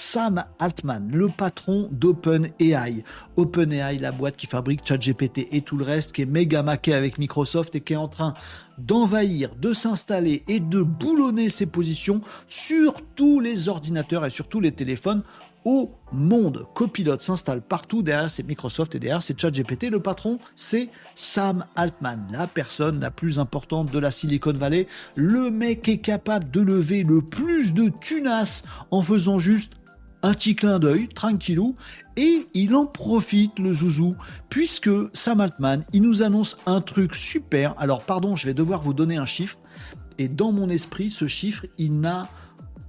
Sam Altman, le patron d'OpenAI. OpenAI, la boîte qui fabrique ChatGPT et tout le reste, qui est méga maqué avec Microsoft et qui est en train d'envahir, de s'installer et de boulonner ses positions sur tous les ordinateurs et sur tous les téléphones au monde. Copilot s'installe partout, derrière c'est Microsoft et derrière c'est ChatGPT. Le patron, c'est Sam Altman, la personne la plus importante de la Silicon Valley. Le mec est capable de lever le plus de tunas en faisant juste un petit clin d'œil, tranquillou, et il en profite, le zouzou, puisque Sam Altman, il nous annonce un truc super. Alors, pardon, je vais devoir vous donner un chiffre, et dans mon esprit, ce chiffre, il n'a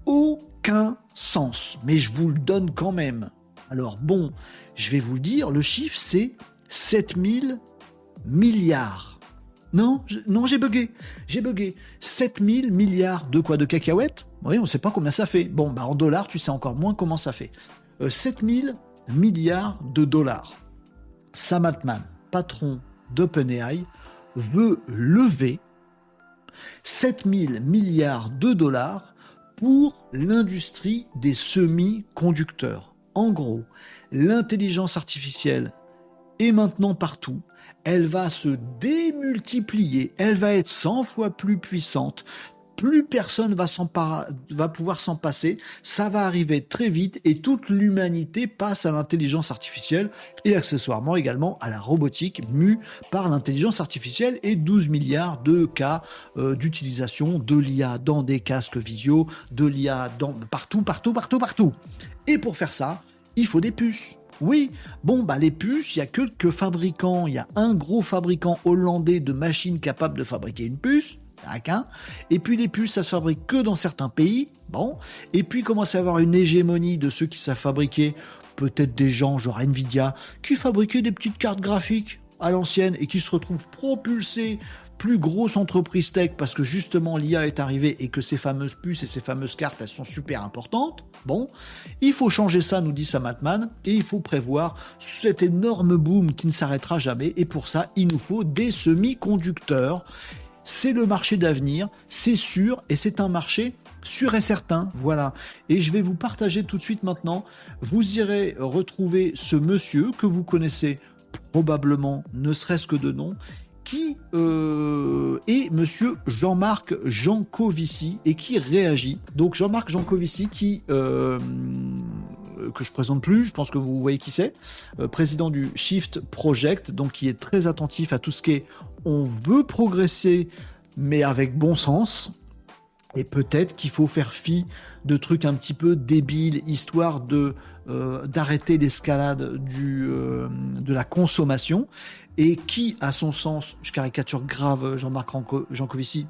aucun sens, mais je vous le donne quand même. Alors, bon, je vais vous le dire, le chiffre, c'est 7000 milliards. Non, non, j'ai bugué. J'ai bugué. 7000 milliards de quoi? De cacahuètes? Oui, on ne sait pas combien ça fait. Bon, bah en dollars, tu sais encore moins comment ça fait. 7000 euh, milliards de dollars. Sam Altman, patron d'OpenAI, veut lever 7000 milliards de dollars pour l'industrie des semi-conducteurs. En gros, l'intelligence artificielle est maintenant partout elle va se démultiplier, elle va être 100 fois plus puissante, plus personne va, va pouvoir s'en passer, ça va arriver très vite et toute l'humanité passe à l'intelligence artificielle et accessoirement également à la robotique mue par l'intelligence artificielle et 12 milliards de cas euh, d'utilisation de l'IA dans des casques visio, de l'IA dans partout, partout, partout, partout. Et pour faire ça, il faut des puces. Oui, bon, bah les puces, il y a que quelques fabricants, il y a un gros fabricant hollandais de machines capable de fabriquer une puce, un. Et puis les puces, ça se fabrique que dans certains pays. Bon. Et puis commence à avoir une hégémonie de ceux qui savent fabriquer, peut-être des gens genre Nvidia, qui fabriquaient des petites cartes graphiques à l'ancienne et qui se retrouvent propulsés plus grosse entreprise tech parce que justement l'IA est arrivée et que ces fameuses puces et ces fameuses cartes, elles sont super importantes. Bon, il faut changer ça, nous dit Sam Altman, et il faut prévoir cet énorme boom qui ne s'arrêtera jamais. Et pour ça, il nous faut des semi-conducteurs. C'est le marché d'avenir, c'est sûr, et c'est un marché sûr et certain, voilà. Et je vais vous partager tout de suite maintenant. Vous irez retrouver ce monsieur que vous connaissez probablement, ne serait-ce que de nom qui euh, est monsieur Jean-Marc Jancovici et qui réagit. Donc Jean-Marc Jancovici qui euh, que je présente plus, je pense que vous voyez qui c'est, euh, président du Shift Project, donc qui est très attentif à tout ce qui est on veut progresser mais avec bon sens. Et peut-être qu'il faut faire fi de trucs un petit peu débiles, histoire de d'arrêter l'escalade du de la consommation et qui, à son sens, je caricature grave Jean-Marc Jancovici,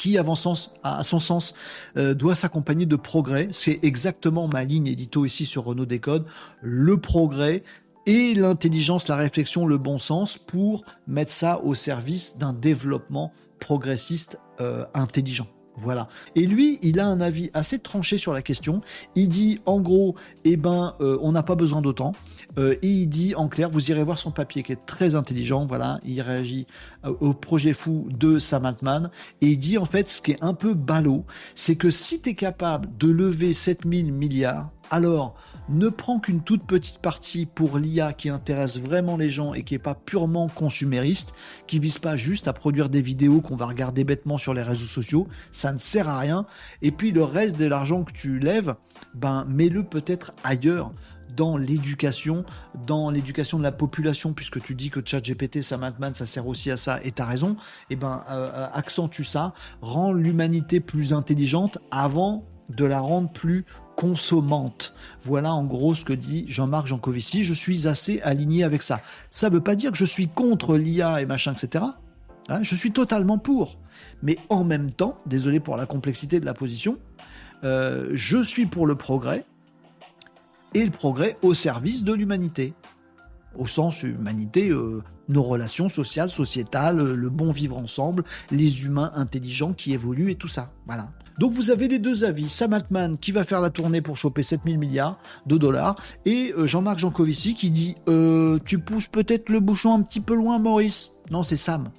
qui, à, son sens, euh, doit s'accompagner de progrès. C'est exactement ma ligne édito ici sur Renault Décode. Le progrès et l'intelligence, la réflexion, le bon sens pour mettre ça au service d'un développement progressiste euh, intelligent. Voilà. Et lui, il a un avis assez tranché sur la question. Il dit, en gros, eh ben, euh, on n'a pas besoin d'autant. Euh, et il dit, en clair, vous irez voir son papier qui est très intelligent. Voilà. Il réagit euh, au projet fou de Sam Altman. Et il dit, en fait, ce qui est un peu ballot, c'est que si tu es capable de lever 7000 milliards, alors ne prends qu'une toute petite partie pour l'IA qui intéresse vraiment les gens et qui n'est pas purement consumériste, qui vise pas juste à produire des vidéos qu'on va regarder bêtement sur les réseaux sociaux, ça ne sert à rien. Et puis le reste de l'argent que tu lèves, ben mets-le peut-être ailleurs dans l'éducation, dans l'éducation de la population, puisque tu dis que ChatGPT, ça maintenant, ça sert aussi à ça, et tu as raison, et eh ben euh, accentue ça, rend l'humanité plus intelligente avant de la rendre plus consommante. Voilà en gros ce que dit Jean-Marc Jancovici. Je suis assez aligné avec ça. Ça ne veut pas dire que je suis contre l'IA et machin, etc. Hein, je suis totalement pour. Mais en même temps, désolé pour la complexité de la position, euh, je suis pour le progrès et le progrès au service de l'humanité. Au sens humanité, euh, nos relations sociales, sociétales, le bon vivre ensemble, les humains intelligents qui évoluent et tout ça. Voilà. Donc vous avez les deux avis. Sam Altman qui va faire la tournée pour choper 7000 milliards de dollars et euh, Jean-Marc Jancovici qui dit euh, Tu pousses peut-être le bouchon un petit peu loin, Maurice? Non, c'est Sam.